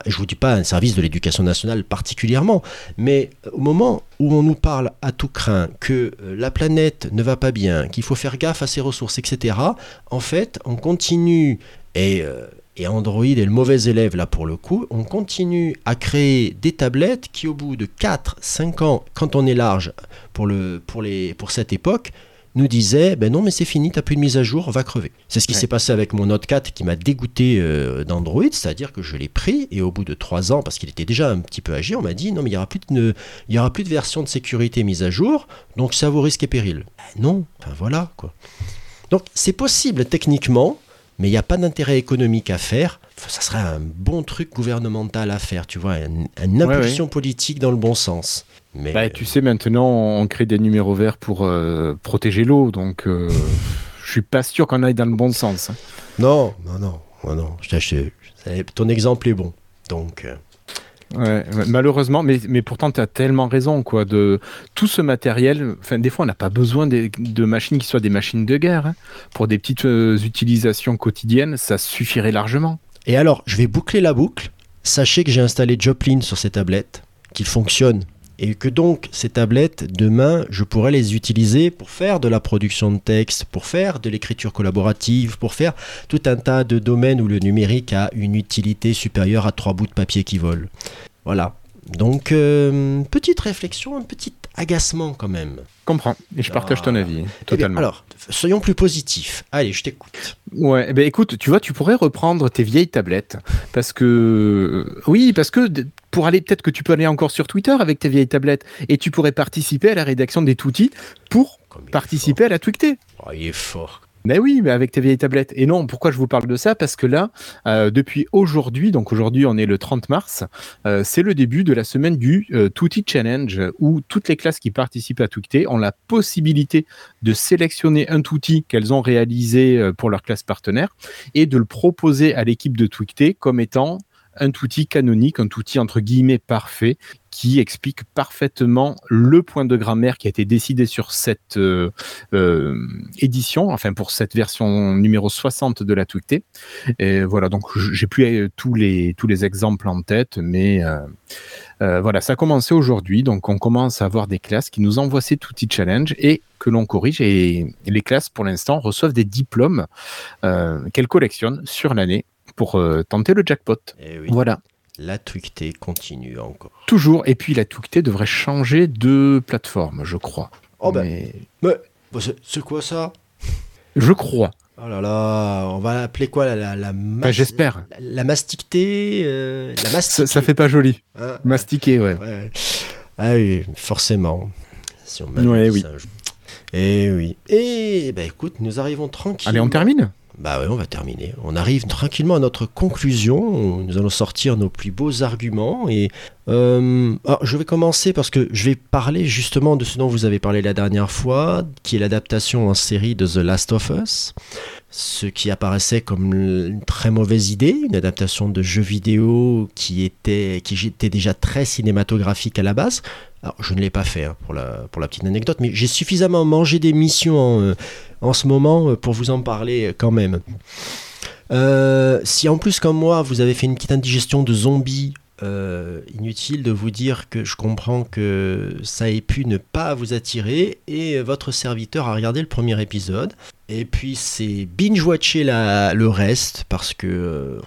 Je vous dis pas un service de l'éducation nationale particulièrement, mais au moment où on nous parle à tout craint que euh, la planète ne va pas bien, qu'il faut faire gaffe à ses ressources, etc., en fait, on continue, et, euh, et Android est le mauvais élève là pour le coup, on continue à créer des tablettes qui au bout de 4-5 ans, quand on est large pour cette époque, nous disait ben non mais c'est fini, t'as plus de mise à jour, va crever. C'est ce qui Ouais. s'est passé avec mon Note 4 qui m'a dégoûté euh, d'Android, c'est-à-dire que je l'ai pris et au bout de 3 ans, parce qu'il était déjà un petit peu âgé, on m'a dit non mais il y aura plus de, il y aura plus de version de sécurité mise à jour, donc ça vaut risque et péril. Ben non, enfin voilà quoi. Donc c'est possible techniquement, mais il n'y a pas d'intérêt économique à faire. Ça serait un bon truc gouvernemental à faire, tu vois, une, une Ouais, impulsion politique dans le bon sens. Mais Bah, tu sais, maintenant, on crée des numéros verts pour euh, protéger l'eau, donc euh, je suis pas sûr qu'on aille dans le bon sens. hein. non, non, non, non, non. je je- ton exemple est bon. Donc, euh, Ouais, malheureusement, mais, mais pourtant, tu as tellement raison, quoi, de tout ce matériel. Enfin, des fois, on n'a pas besoin des- de machines qui soient des machines de guerre. hein. Pour des petites euh, utilisations quotidiennes, ça suffirait largement. Et alors, je vais boucler la boucle. Sachez que j'ai installé Joplin sur ces tablettes, qu'il fonctionne. Et que donc, ces tablettes, demain, je pourrais les utiliser pour faire de la production de texte, pour faire de l'écriture collaborative, pour faire tout un tas de domaines où le numérique a une utilité supérieure à trois bouts de papier qui volent. Voilà. Donc, euh, petite réflexion, un petit agacement quand même. Comprends. Et je partage ton Ah. avis, Eh bien, totalement. alors, soyons plus positifs. Allez, je t'écoute. Ouais, eh ben écoute, tu vois, tu pourrais reprendre tes vieilles tablettes parce que euh, oui, parce que pour aller peut-être que tu peux aller encore sur Twitter avec tes vieilles tablettes et tu pourrais participer à la rédaction des toutis pour Comme participer à la Twicté. fort. Oh, il est fort. Mais oui, mais avec tes vieilles tablettes. Et non, pourquoi je vous parle de ça? Parce que là, euh, depuis aujourd'hui, donc aujourd'hui on est le 30 mars, euh, c'est le début de la semaine du euh, Tutti Challenge où toutes les classes qui participent à Twicté ont la possibilité de sélectionner un Tutti qu'elles ont réalisé euh, pour leur classe partenaire et de le proposer à l'équipe de Twicté comme étant un outil canonique, un outil entre guillemets parfait, qui explique parfaitement le point de grammaire qui a été décidé sur cette euh, euh, édition, enfin pour cette version numéro 60 de la Twicté. Et voilà, donc j'ai plus euh, tous les tous les exemples en tête, mais voilà, ça a commencé aujourd'hui, donc on commence à avoir des classes qui nous envoient ces outils challenge et que l'on corrige. Et les classes, pour l'instant, reçoivent des diplômes qu'elles collectionnent sur l'année pour euh, tenter le jackpot. Eh oui. Voilà. La tweetée continue encore. Toujours. Et puis la Twicté devrait changer de plateforme, je crois. Oh ben, Mais mais, bah, c'est- c'est quoi ça? Je crois. Oh là là, on va l'appeler quoi la, la, la mas- j'espère. La, la mastictée euh, La Ça, mastiquée. ça fait pas joli. hein? Mastiquer, ouais. Ouais. Ah oui, forcément. Si on Ouais, oui. ça, je- Eh oui. Et bah écoute, nous arrivons tranquillement. Allez, on termine? Bah ouais, on va terminer. On arrive tranquillement à notre conclusion. Nous allons sortir nos plus beaux arguments. Et euh, je vais commencer parce que je vais parler justement de ce dont vous avez parlé la dernière fois, qui est l'adaptation en série de The Last of Us. Ce qui apparaissait comme une très mauvaise idée, une adaptation de jeu vidéo qui était, qui était déjà très cinématographique à la base. Alors, je ne l'ai pas fait hein, pour, la, pour la petite anecdote, mais j'ai suffisamment mangé d'émissions en, euh, en ce moment euh, pour vous en parler euh, quand même. Si en plus, comme moi, vous avez fait une petite indigestion de zombies, inutile de vous dire que je comprends que ça ait pu ne pas vous attirer et votre serviteur a regardé le premier épisode. Et puis c'est binge-watcher le reste parce que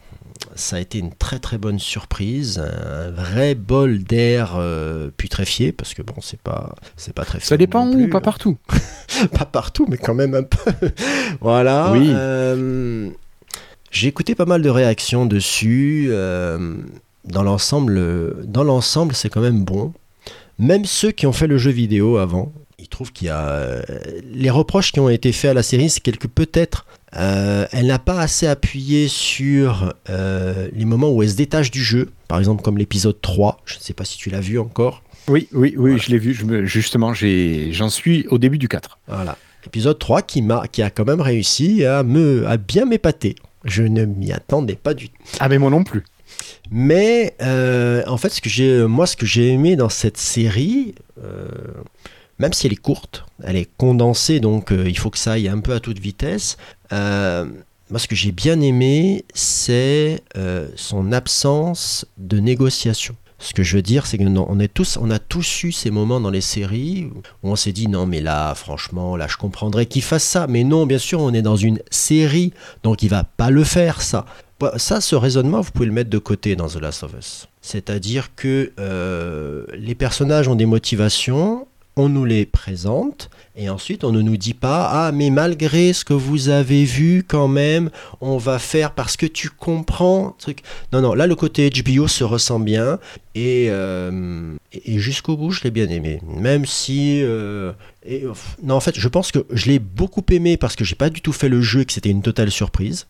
ça a été une très très bonne surprise, un vrai bol d'air euh, putréfié parce que bon c'est pas c'est pas très Ça dépend où, pas partout. [LAUGHS] pas partout, mais quand même un peu. [LAUGHS] voilà. Oui. euh, J'ai écouté pas mal de réactions dessus. euh, dans l'ensemble, dans l'ensemble, c'est quand même bon. Même ceux qui ont fait le jeu vidéo avant, ils trouvent qu'il y a euh, les reproches qui ont été faits à la série, c'est quelque peut-être. euh, elle n'a pas assez appuyé sur euh, les moments où elle se détache du jeu, par exemple comme l'épisode 3, je ne sais pas si tu l'as vu encore. Oui, oui, oui, Voilà. je l'ai vu. Je me- justement, j'en suis au début du 4. Voilà. Épisode 3 qui, m'a, qui a quand même réussi à, me, à bien m'épater. Je ne m'y attendais pas du tout. Ah, mais moi non plus. Mais euh, en fait, ce que j'ai, moi, ce que j'ai aimé dans cette série, même si elle est courte, elle est condensée, donc euh, il faut que ça aille un peu à toute vitesse. euh, moi, ce que j'ai bien aimé, c'est euh, son absence de négociation. Ce que je veux dire, c'est que non, on, est tous, on a tous eu ces moments dans les séries où on s'est dit non, mais là, franchement, là, je comprendrais qu'il fasse ça. Mais non, bien sûr, on est dans une série, donc il va pas le faire, ça. Bah, Ça, ce raisonnement, vous pouvez le mettre de côté dans The Last of Us. C'est-à-dire que les personnages ont des motivations, on nous les présente, et ensuite on ne nous dit pas Ah, mais malgré ce que vous avez vu, quand même, on va faire parce que tu comprends. Truc. Non, non, là le côté HBO se ressent bien, et, euh, et jusqu'au bout, je l'ai bien aimé. Même si. euh, non, en fait, je pense que je l'ai beaucoup aimé parce que j'ai pas du tout fait le jeu et que c'était une totale surprise.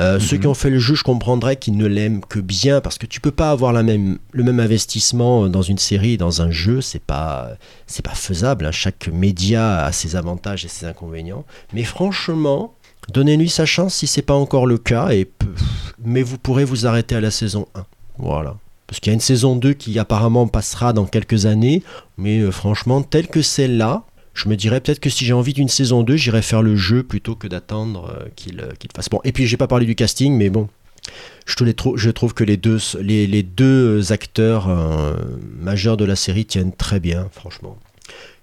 Euh, Ceux qui ont fait le jeu, je comprendrais qu'ils ne l'aiment que bien parce que tu peux pas avoir la même, le même investissement dans une série dans un jeu, c'est pas c'est pas faisable. hein. Chaque média a ses avantages et ses inconvénients. Mais franchement, donnez-lui sa chance si c'est pas encore le cas. Et mais vous pourrez vous arrêter à la saison 1. Voilà. Parce qu'il y a une saison 2 qui apparemment passera dans quelques années. Mais euh, franchement, telle que celle-là, je me dirais peut-être que si j'ai envie d'une saison 2, j'irai faire le jeu plutôt que d'attendre euh, qu'il euh, qu'il fasse. Bon, et puis j'ai pas parlé du casting, mais bon, je, te les trou- je trouve que les deux, les, les deux acteurs euh, majeurs de la série tiennent très bien, franchement.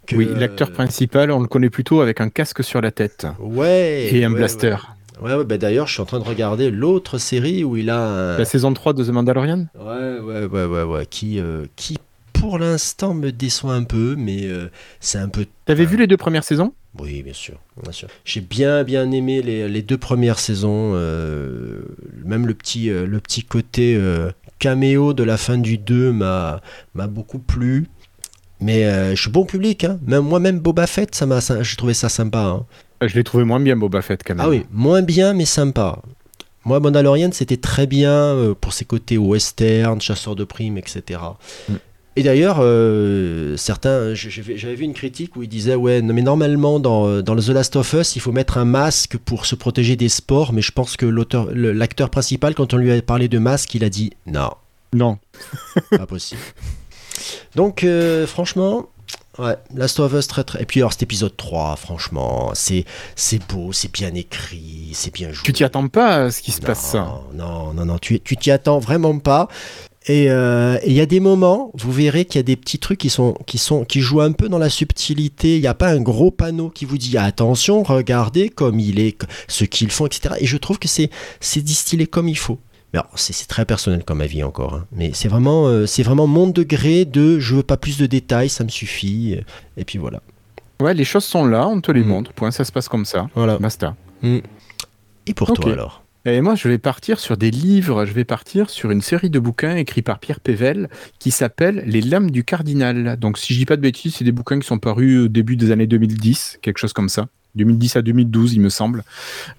Que- Oui, l'acteur principal, on le connaît plutôt avec un casque sur la tête Ouais. et un ouais, blaster. Ouais, ouais, bah d'ailleurs, je suis en train de regarder l'autre série où il a un. La saison 3 de The Mandalorian? Ouais, ouais, ouais, ouais, ouais, qui, euh, qui pour l'instant me déçoit un peu, mais euh, c'est un peu T'avais Ouais. vu les deux premières saisons? Oui, bien sûr. Bien sûr. J'ai bien, bien aimé les, les deux premières saisons. euh, même le petit, euh, le petit côté euh, caméo de la fin du 2 m'a m'a beaucoup plu. Mais euh, je suis bon public. Hein. Même, moi-même, Boba Fett, ça m'a, j'ai trouvé ça sympa. hein. Je l'ai trouvé moins bien, Boba Fett, quand même. Ah oui, moins bien, mais sympa. Moi, Mandalorian, c'était très bien pour ses côtés western, chasseur de primes, etc. Mm. Et d'ailleurs, euh, certains, j'avais vu une critique où ils disaient ouais, mais normalement dans, euh, dans The Last of Us, il faut mettre un masque pour se protéger des spores, mais je pense que l'auteur, l'acteur principal, quand on lui a parlé de masque, il a dit non, Non. [LAUGHS] pas possible. Donc, euh, franchement, ouais, Last of Us très très. Et puis alors cet épisode 3, franchement, c'est c'est beau, c'est bien écrit, c'est bien joué. Tu t'y attends pas à ce qui se Non, passe ça? Non, non, non, tu tu t'y attends vraiment pas. Et euh, et il y a des moments, vous verrez qu'il y a des petits trucs qui sont qui sont qui jouent un peu dans la subtilité. Il n'y a pas un gros panneau qui vous dit attention, regardez comme il est, ce qu'ils font, etc. Et je trouve que c'est c'est distillé comme il faut. C'est très personnel comme avis encore. hein. Mais c'est vraiment euh, c'est vraiment mon degré de je veux pas plus de détails, ça me suffit. Et puis voilà. Ouais, les choses sont là, on te les Mm. montre. Point, ça se passe comme ça. Voilà. Basta. Et pour toi alors? Et moi, je vais partir sur des livres, je vais partir sur une série de bouquins écrits par Pierre Pével qui s'appelle Les Lames du Cardinal. Donc, si je dis pas de bêtises, c'est des bouquins qui sont parus au début des années 2010, quelque chose comme ça. 2010 à 2012, il me semble.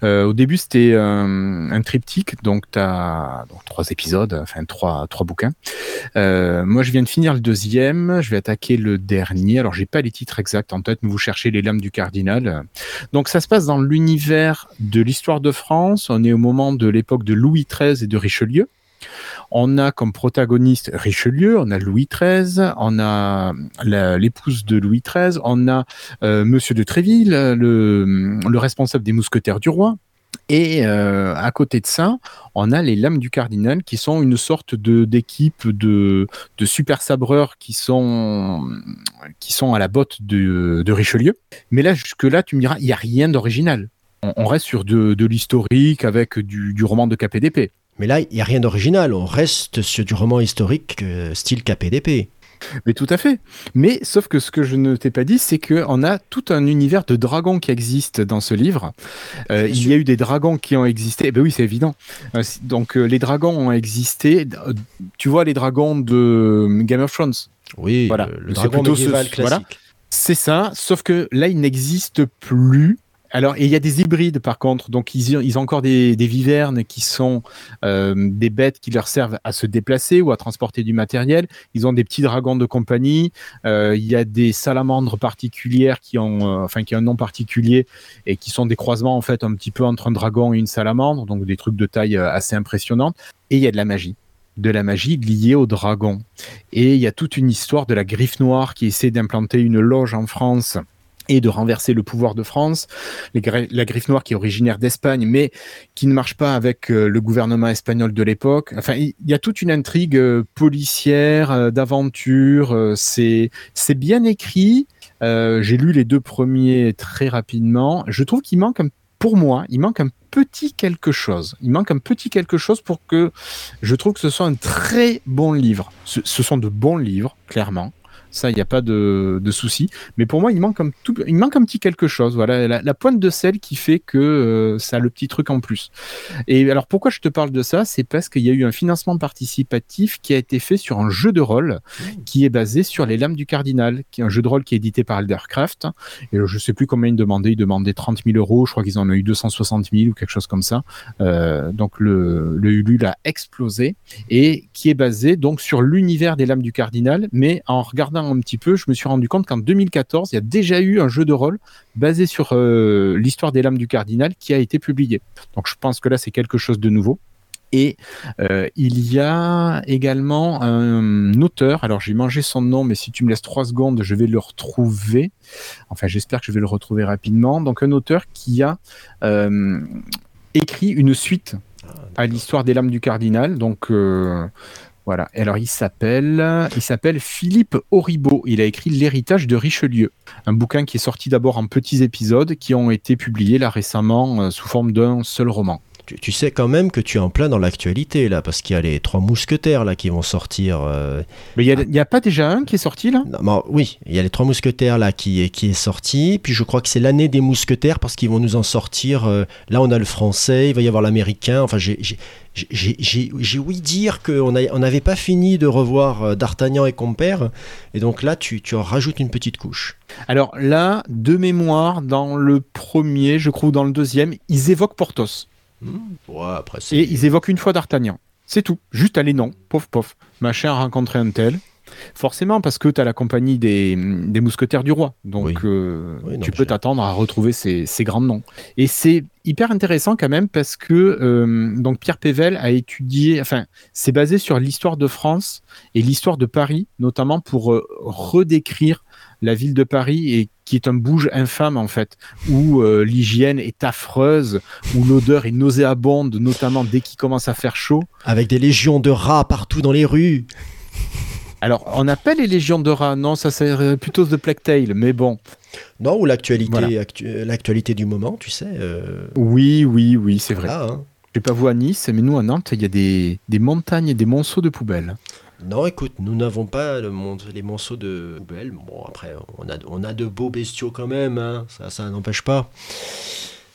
Euh, au début, c'était euh, un triptyque, donc tu as donc, trois épisodes, enfin trois, trois bouquins. Euh, moi, je viens de finir le deuxième, je vais attaquer le dernier. Alors, j'ai pas les titres exacts en tête, mais vous cherchez les lames du cardinal. Donc, ça se passe dans l'univers de l'histoire de France. On est au moment de l'époque de Louis XIII et de Richelieu. On a comme protagoniste Richelieu, on a Louis XIII, on a l'épouse de Louis XIII, on a euh, Monsieur de Tréville, le, le responsable des mousquetaires du roi. Et euh, à côté de ça, on a les lames du cardinal qui sont une sorte de d'équipe de, super sabreurs qui sont qui sont à la botte de, Richelieu. Mais là jusque là, tu me diras, il y a rien d'original. On, on reste sur de, de l'historique avec du, du roman de KPDP. Mais là, il n'y a rien d'original. On reste sur du roman historique euh, style KPDP. Mais tout à fait. Mais sauf que ce que je ne t'ai pas dit, c'est qu'on a tout un univers de dragons qui existe dans ce livre. Euh, il y a eu des dragons qui ont existé. Ben oui, c'est évident. Euh, donc euh, les dragons ont existé. Tu vois les dragons de Game of Thrones. Oui, Voilà. le, dragon plutôt ce- médiéval voilà. classique. C'est ça, sauf que là, il n'existe plus. Alors, il y a des hybrides par contre, donc ils, ont- encore des, vivernes qui sont euh, des bêtes qui leur servent à se déplacer ou à transporter du matériel. Ils ont des petits dragons de compagnie. Euh, il y a des salamandres particulières qui ont, euh, enfin, qui ont un nom particulier et qui sont des croisements en fait un petit peu entre un dragon et une salamandre, donc des trucs de taille assez impressionnante. Et il y a de la magie de la magie liée au dragon. Et il y a toute une histoire de la griffe noire qui essaie d'implanter une loge en France et de renverser le pouvoir de France. La griffe noire qui est originaire d'Espagne, mais qui ne marche pas avec euh, le gouvernement espagnol de l'époque. Enfin, il y a toute une intrigue euh, policière, euh, d'aventure. c'est bien écrit. J'ai lu les deux premiers très rapidement. Je trouve qu'il manque un pour moi, il manque un petit quelque chose. Il manque un petit quelque chose pour que je trouve que ce soit un très bon livre. Ce sont de bons livres, clairement. Ça, il n'y a pas de, de souci. Mais pour moi, il manque un, tout, il manque un petit quelque chose. Voilà, la, la pointe de sel qui fait que euh, ça a le petit truc en plus. Et alors, pourquoi je te parle de ça? C'est parce qu'il y a eu un financement participatif qui a été fait sur un jeu de rôle qui est basé sur les lames du cardinal, qui est un jeu de rôle qui est édité par Eldercraft. Et je sais plus combien ils demandaient. Ils demandaient 30 000 euros. Je crois qu'ils en ont eu 260 000 ou quelque chose comme ça. Euh, donc le, le Ulule a explosé et qui est basé donc sur l'univers des lames du cardinal. Mais en regardant un petit peu, je me suis rendu compte qu'en 2014, il y a déjà eu un jeu de rôle basé sur euh, l'histoire des lames du cardinal qui a été publié. Donc je pense que là, c'est quelque chose de nouveau. Et euh, il y a également un auteur, alors j'ai mangé son nom, mais si tu me laisses trois secondes, je vais le retrouver. Enfin, j'espère que je vais le retrouver rapidement. Donc un auteur qui a euh, écrit une suite à l'histoire des lames du cardinal. Donc voilà. Et alors il s'appelle, il s'appelle Philippe Auribeau. Il a écrit L'héritage de Richelieu, un bouquin qui est sorti d'abord en petits épisodes qui ont été publiés là récemment euh, sous forme d'un seul roman. Tu, tu sais quand même que tu es en plein dans l'actualité là, parce qu'il y a les trois mousquetaires là qui vont sortir. euh, Mais il n'y a, pas déjà un qui est sorti là? Non, oui, il y a les trois mousquetaires là qui est, qui est sorti. Puis je crois que c'est l'année des mousquetaires parce qu'ils vont nous en sortir. euh, là, on a le français, il va y avoir l'américain. Enfin, j'ai- ouï dire qu'on n'avait on n'avait pas fini de revoir euh, D'Artagnan et compère. Et donc là, tu, tu en rajoutes une petite couche. Alors là, de mémoire, dans le premier, je crois, ou dans le deuxième, ils évoquent Porthos. Ouais, après, c'est. Et ils évoquent une fois D'Artagnan. C'est tout. Juste allez, non. Pof, pof. Machin a rencontré un tel. Forcément, parce que tu as la compagnie des, des mousquetaires du roi. Donc, Oui. euh, Oui, non, tu peux t'attendre à retrouver ces, ces grands noms. Et c'est hyper intéressant quand même parce que euh, donc Pierre Pével a étudié, enfin, c'est basé sur l'histoire de France et l'histoire de Paris, notamment pour euh, redécrire la ville de Paris et qui est un bouge infâme en fait, où euh, l'hygiène est affreuse, où l'odeur est nauséabonde, notamment dès qu'il commence à faire chaud. Avec des légions de rats partout dans les rues. Alors, on appelle les légions de rats, non, ça c'est plutôt The Plague Tale, mais bon. Non, ou l'actualité Voilà. actu- l'actualité du moment, tu sais. euh, Oui, oui, oui, c'est vrai. hein. Je sais pas vous à Nice, mais nous à Nantes, il y a des, des montagnes et des monceaux de poubelles. Non, écoute, nous n'avons pas le mon- les monceaux de poubelle. Bon, après, on a, on a de beaux bestiaux quand même, hein. ça, ça n'empêche pas.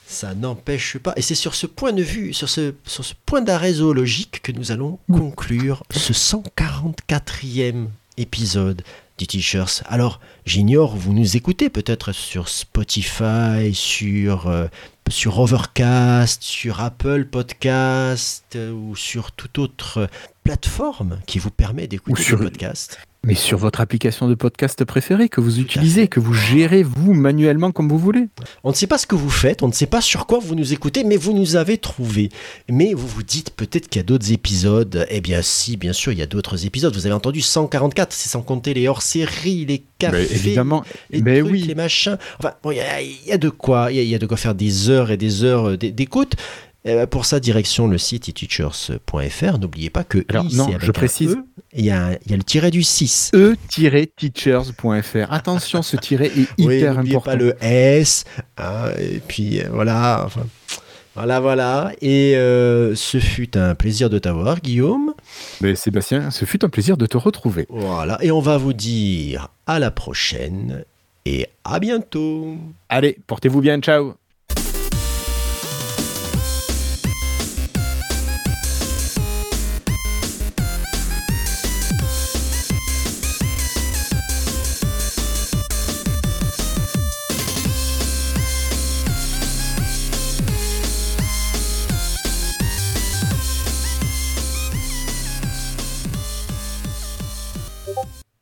Ça n'empêche pas. Et c'est sur ce point de vue, sur ce, sur ce point d'arrêt zoologique que nous allons conclure ce 144e épisode du T-Shirts. Alors, j'ignore, vous nous écoutez peut-être sur Spotify, sur, euh, sur Overcast, sur Apple Podcast euh, ou sur toute autre plateforme qui vous permet d'écouter le podcast. Mais sur votre application de podcast préférée que vous utilisez, que vous gérez vous manuellement comme vous voulez. On ne sait pas ce que vous faites, on ne sait pas sur quoi vous nous écoutez, mais vous nous avez trouvé. Mais vous vous dites peut-être qu'il y a d'autres épisodes. Eh bien si, bien sûr, il y a d'autres épisodes. Vous avez entendu 144, c'est sans compter les hors-séries, les cafés, Mais évidemment, les mais trucs, oui. les machins. Enfin, bon, il y, a- il y a de quoi, il y a, il y a de quoi faire des heures et des heures d'é- d'écoute. Euh, pour ça, direction le site eteachers.fr. N'oubliez pas que Alors, i, non, je précise. E, il y, a un- il y a le tiret du 6. e-teachers.fr. Attention, ce tiret est Oui, hyper n'oubliez important. pas le S. hein, et puis euh, voilà. Enfin, voilà, voilà. Et euh, ce fut un plaisir de t'avoir, Guillaume. Mais Sébastien, ce fut un plaisir de te retrouver. Voilà. Et on va vous dire à la prochaine et à bientôt. Allez, portez-vous bien, ciao